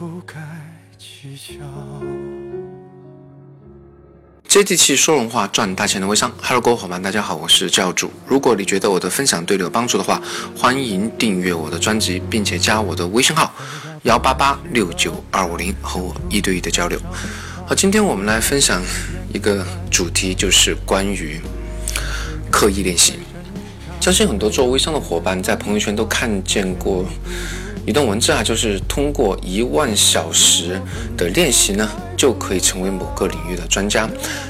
不该计较。接地气说人话赚大钱的微商，Hello，各位伙伴，大家好，我是教主。如果你觉得我的分享对你有帮助的话，欢迎订阅我的专辑，并且加我的微信号幺八八六九二五零，和我一对一的交流。好，今天我们来分享一个主题，就是关于刻意练习。相信很多做微商的伙伴在朋友圈都看见过一段文字啊，就是通过一万小时的练习呢，就可以成为某个领域的专家。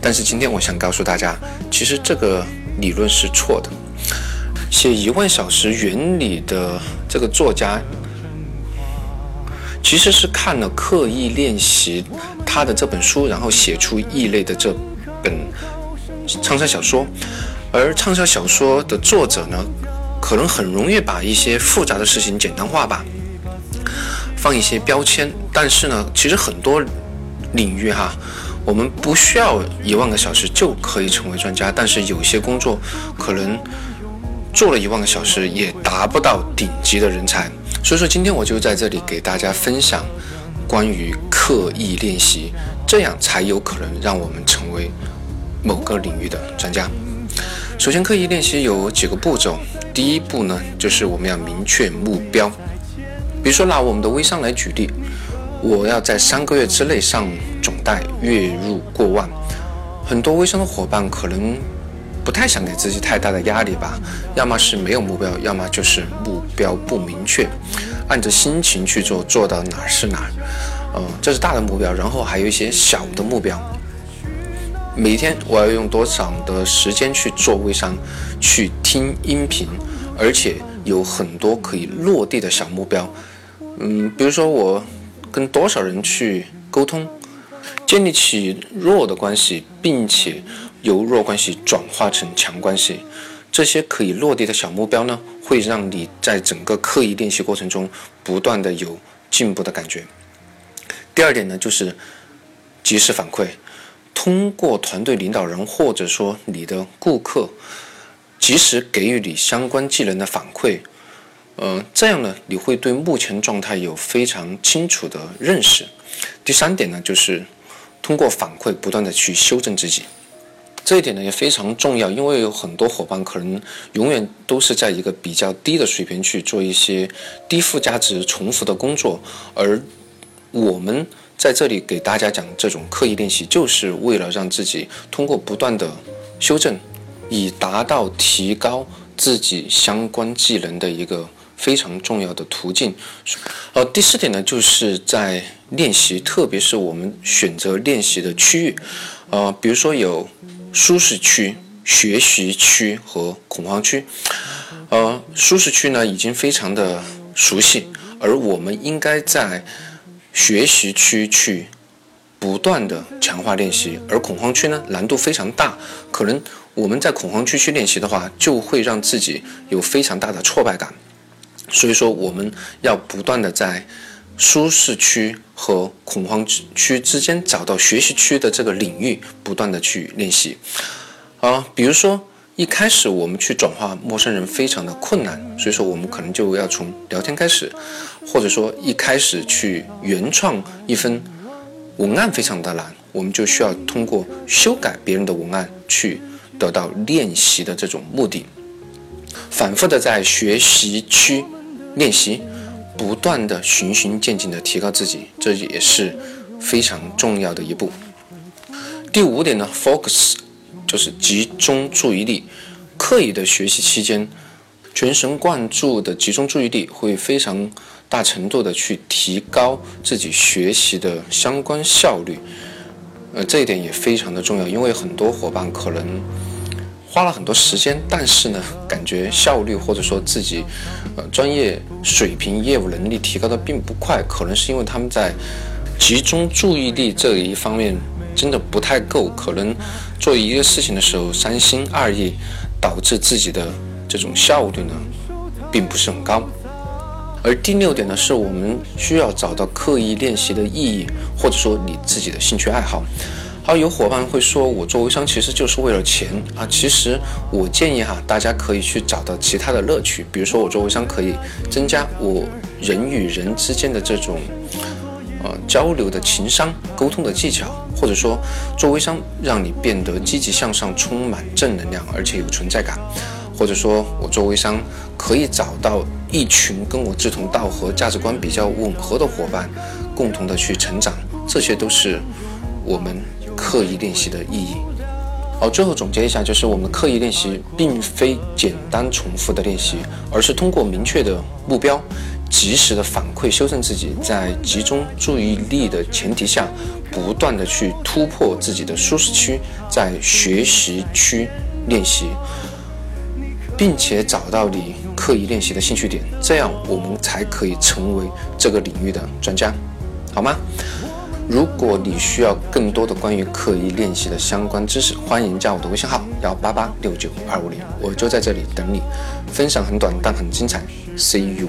但是今天我想告诉大家，其实这个理论是错的。写一万小时原理的这个作家，其实是看了刻意练习他的这本书，然后写出异类的这本畅销小说。而畅销小说的作者呢，可能很容易把一些复杂的事情简单化吧，放一些标签。但是呢，其实很多领域哈，我们不需要一万个小时就可以成为专家。但是有些工作可能做了一万个小时也达不到顶级的人才。所以说，今天我就在这里给大家分享关于刻意练习，这样才有可能让我们成为某个领域的专家。首先，刻意练习有几个步骤。第一步呢，就是我们要明确目标。比如说，拿我们的微商来举例，我要在三个月之内上总代，月入过万。很多微商的伙伴可能不太想给自己太大的压力吧，要么是没有目标，要么就是目标不明确，按着心情去做，做到哪儿是哪儿。嗯，这是大的目标，然后还有一些小的目标。每天我要用多少的时间去做微商，去听音频，而且有很多可以落地的小目标。嗯，比如说我跟多少人去沟通，建立起弱的关系，并且由弱关系转化成强关系，这些可以落地的小目标呢，会让你在整个刻意练习过程中不断的有进步的感觉。第二点呢，就是及时反馈。通过团队领导人或者说你的顾客，及时给予你相关技能的反馈，呃，这样呢，你会对目前状态有非常清楚的认识。第三点呢，就是通过反馈不断的去修正自己，这一点呢也非常重要，因为有很多伙伴可能永远都是在一个比较低的水平去做一些低附加值、重复的工作，而我们。在这里给大家讲这种刻意练习，就是为了让自己通过不断的修正，以达到提高自己相关技能的一个非常重要的途径。呃，第四点呢，就是在练习，特别是我们选择练习的区域，呃，比如说有舒适区、学习区和恐慌区。呃，舒适区呢已经非常的熟悉，而我们应该在。学习区去不断的强化练习，而恐慌区呢难度非常大，可能我们在恐慌区去练习的话，就会让自己有非常大的挫败感。所以说，我们要不断的在舒适区和恐慌区之间找到学习区的这个领域，不断的去练习。啊，比如说。一开始我们去转化陌生人非常的困难，所以说我们可能就要从聊天开始，或者说一开始去原创一份文案非常的难，我们就需要通过修改别人的文案去得到练习的这种目的，反复的在学习区练习，不断的循序渐进的提高自己，这也是非常重要的一步。第五点呢，focus。就是集中注意力，刻意的学习期间，全神贯注的集中注意力，会非常大程度的去提高自己学习的相关效率。呃，这一点也非常的重要，因为很多伙伴可能花了很多时间，但是呢，感觉效率或者说自己，呃，专业水平、业务能力提高的并不快，可能是因为他们在集中注意力这一方面真的不太够，可能做一个事情的时候三心二意，导致自己的这种效率呢，并不是很高。而第六点呢，是我们需要找到刻意练习的意义，或者说你自己的兴趣爱好。好，有伙伴会说，我做微商其实就是为了钱啊。其实我建议哈，大家可以去找到其他的乐趣，比如说我做微商可以增加我人与人之间的这种呃交流的情商、沟通的技巧，或者说做微商让你变得积极向上、充满正能量，而且有存在感，或者说我做微商可以找到一群跟我志同道合、价值观比较吻合的伙伴，共同的去成长，这些都是我们。刻意练习的意义。好，最后总结一下，就是我们刻意练习并非简单重复的练习，而是通过明确的目标、及时的反馈修正自己，在集中注意力的前提下，不断的去突破自己的舒适区，在学习区练习，并且找到你刻意练习的兴趣点，这样我们才可以成为这个领域的专家，好吗？如果你需要更多的关于刻意练习的相关知识，欢迎加我的微信号幺八八六九二五零，我就在这里等你。分享很短，但很精彩。See you。